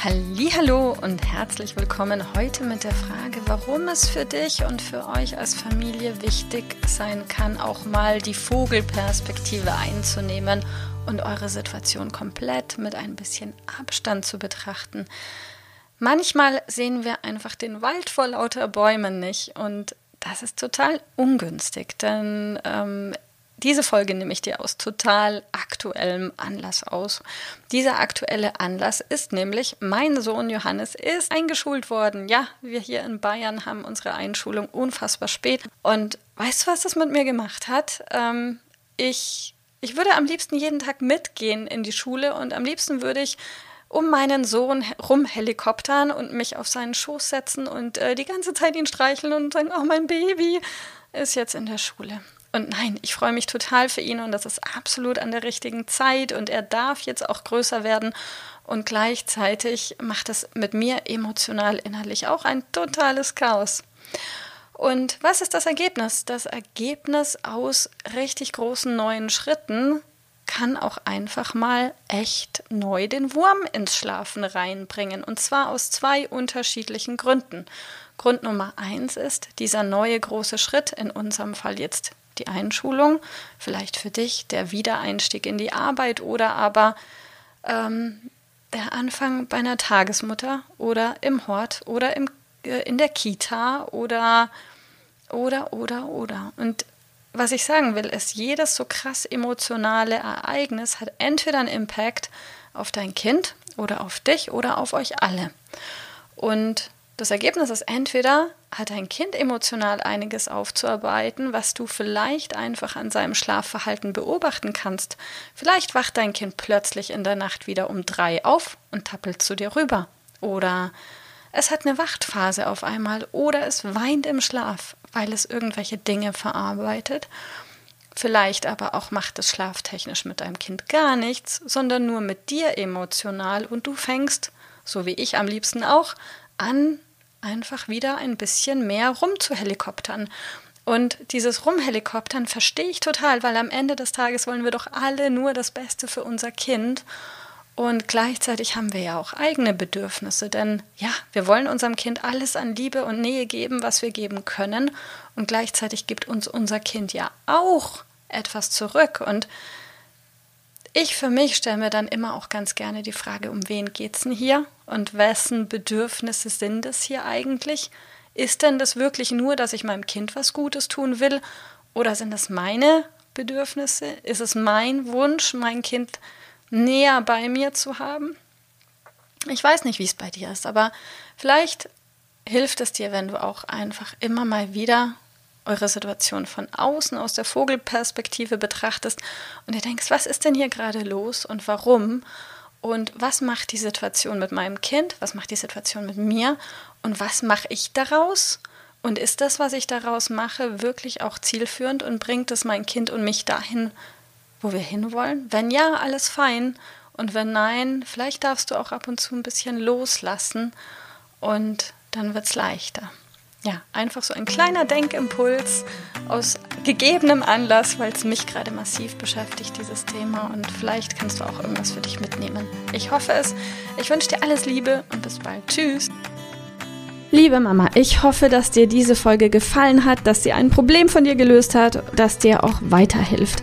Hallo und herzlich willkommen heute mit der Frage, warum es für dich und für euch als Familie wichtig sein kann, auch mal die Vogelperspektive einzunehmen und eure Situation komplett mit ein bisschen Abstand zu betrachten. Manchmal sehen wir einfach den Wald vor lauter Bäumen nicht und das ist total ungünstig, denn ähm, diese Folge nehme ich dir aus total aktuellem Anlass aus. Dieser aktuelle Anlass ist nämlich, mein Sohn Johannes ist eingeschult worden. Ja, wir hier in Bayern haben unsere Einschulung unfassbar spät. Und weißt du, was das mit mir gemacht hat? Ähm, ich, ich würde am liebsten jeden Tag mitgehen in die Schule und am liebsten würde ich um meinen Sohn rumhelikoptern und mich auf seinen Schoß setzen und äh, die ganze Zeit ihn streicheln und sagen, oh, mein Baby ist jetzt in der Schule. Und nein, ich freue mich total für ihn und das ist absolut an der richtigen Zeit und er darf jetzt auch größer werden und gleichzeitig macht es mit mir emotional innerlich auch ein totales Chaos. Und was ist das Ergebnis? Das Ergebnis aus richtig großen neuen Schritten kann auch einfach mal echt neu den Wurm ins Schlafen reinbringen. Und zwar aus zwei unterschiedlichen Gründen. Grund Nummer eins ist dieser neue große Schritt, in unserem Fall jetzt die Einschulung, vielleicht für dich der Wiedereinstieg in die Arbeit oder aber ähm, der Anfang bei einer Tagesmutter oder im Hort oder im, äh, in der Kita oder oder oder oder. Und was ich sagen will, ist, jedes so krass emotionale Ereignis hat entweder einen Impact auf dein Kind oder auf dich oder auf euch alle. Und das Ergebnis ist entweder hat dein Kind emotional einiges aufzuarbeiten, was du vielleicht einfach an seinem Schlafverhalten beobachten kannst. Vielleicht wacht dein Kind plötzlich in der Nacht wieder um drei auf und tappelt zu dir rüber. Oder es hat eine Wachtphase auf einmal oder es weint im Schlaf, weil es irgendwelche Dinge verarbeitet. Vielleicht aber auch macht es schlaftechnisch mit deinem Kind gar nichts, sondern nur mit dir emotional und du fängst, so wie ich am liebsten auch, an, einfach wieder ein bisschen mehr rumzuhelikoptern. Und dieses Rumhelikoptern verstehe ich total, weil am Ende des Tages wollen wir doch alle nur das Beste für unser Kind. Und gleichzeitig haben wir ja auch eigene Bedürfnisse, denn ja, wir wollen unserem Kind alles an Liebe und Nähe geben, was wir geben können. Und gleichzeitig gibt uns unser Kind ja auch etwas zurück. Und ich für mich stelle mir dann immer auch ganz gerne die Frage, um wen geht es denn hier und wessen Bedürfnisse sind es hier eigentlich? Ist denn das wirklich nur, dass ich meinem Kind was Gutes tun will oder sind es meine Bedürfnisse? Ist es mein Wunsch, mein Kind näher bei mir zu haben? Ich weiß nicht, wie es bei dir ist, aber vielleicht hilft es dir, wenn du auch einfach immer mal wieder eure Situation von außen aus der Vogelperspektive betrachtest und ihr denkst, was ist denn hier gerade los und warum? Und was macht die Situation mit meinem Kind? Was macht die Situation mit mir? Und was mache ich daraus? Und ist das, was ich daraus mache, wirklich auch zielführend und bringt es mein Kind und mich dahin, wo wir hinwollen? Wenn ja, alles fein. Und wenn nein, vielleicht darfst du auch ab und zu ein bisschen loslassen und dann wird es leichter ja, einfach so ein kleiner Denkimpuls aus gegebenem Anlass, weil es mich gerade massiv beschäftigt, dieses Thema. Und vielleicht kannst du auch irgendwas für dich mitnehmen. Ich hoffe es. Ich wünsche dir alles Liebe und bis bald. Tschüss. Liebe Mama, ich hoffe, dass dir diese Folge gefallen hat, dass sie ein Problem von dir gelöst hat, dass dir auch weiterhilft.